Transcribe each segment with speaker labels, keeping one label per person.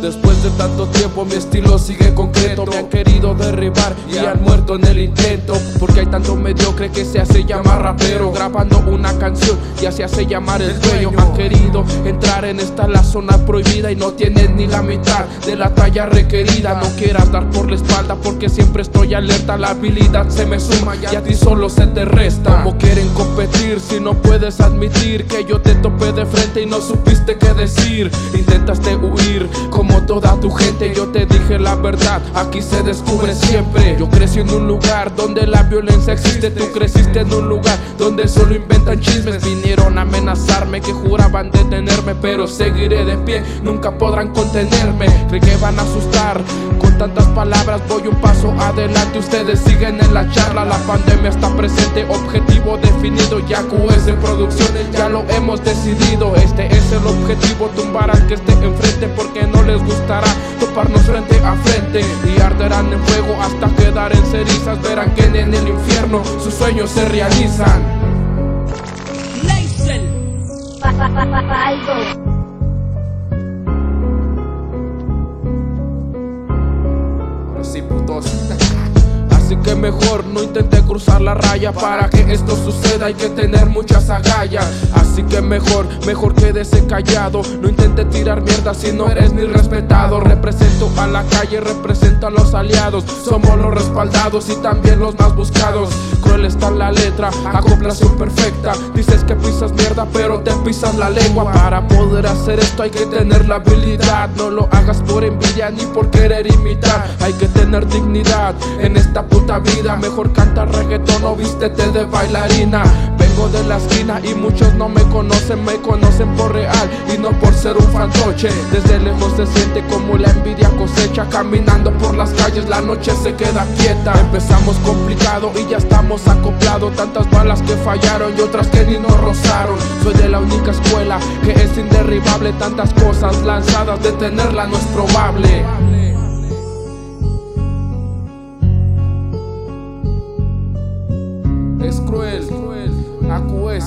Speaker 1: Después de tanto tiempo mi estilo sigue concreto. Me han querido derribar y han muerto en el intento. Porque hay tanto mediocre que se hace llamar rapero Grabando una canción ya se hace llamar el dueño. Han querido entrar en esta la zona prohibida Y no tienen ni la mitad de la talla requerida. No quieras dar por la espalda porque siempre estoy alerta. La habilidad se me suma y a ti solo se te resta. Como quieren competir si no puedes admitir Que yo te topé de frente y no supiste qué decir. Intentaste huir como toda tu gente Yo te dije la verdad, aquí se descubre siempre. Yo crecí en un lugar donde la violencia existe Tú creciste en un lugar donde solo inventan chismes. Vinieron a amenazarme que juraban detenerme Pero seguiré de pie, nunca podrán contenerme. Creí que van a asustar con tantas palabras Voy un paso adelante, ustedes siguen en la charla La pandemia está presente, objetivo definido Ya QS Producciones ya lo hemos decidido. Este es el objetivo, tumbar al que esté enfrente toparnos frente a frente Y arderán en fuego hasta quedar en cerizas Verán que en el infierno sus sueños se realizan. Ahora sí, putos. Que mejor no intente cruzar la raya. Para que esto suceda hay que tener muchas agallas. Así que mejor, mejor quédese callado. No intente tirar mierda si no eres ni respetado. Represento a la calle, represento a los aliados. Somos los respaldados y también los más buscados Cruel está la letra, acoplación perfecta Dices que pisas mierda pero te pisas la lengua. Para poder hacer esto hay que tener la habilidad. No lo hagas por envidia ni por querer imitar. Hay que tener dignidad en esta puta vida. Mejor canta reggaetón o vístete de bailarina De la esquina y muchos no me conocen Me conocen por real y no por ser un fantoche. Desde lejos se siente como la envidia cosecha Caminando por las calles la noche se queda quieta. Empezamos complicado y ya estamos acoplados Tantas balas que fallaron y otras que ni nos rozaron. Soy de la única escuela que es inderribable Tantas cosas lanzadas, detenerla no es probable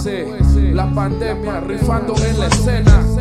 Speaker 1: la pandemia rifando en la escena.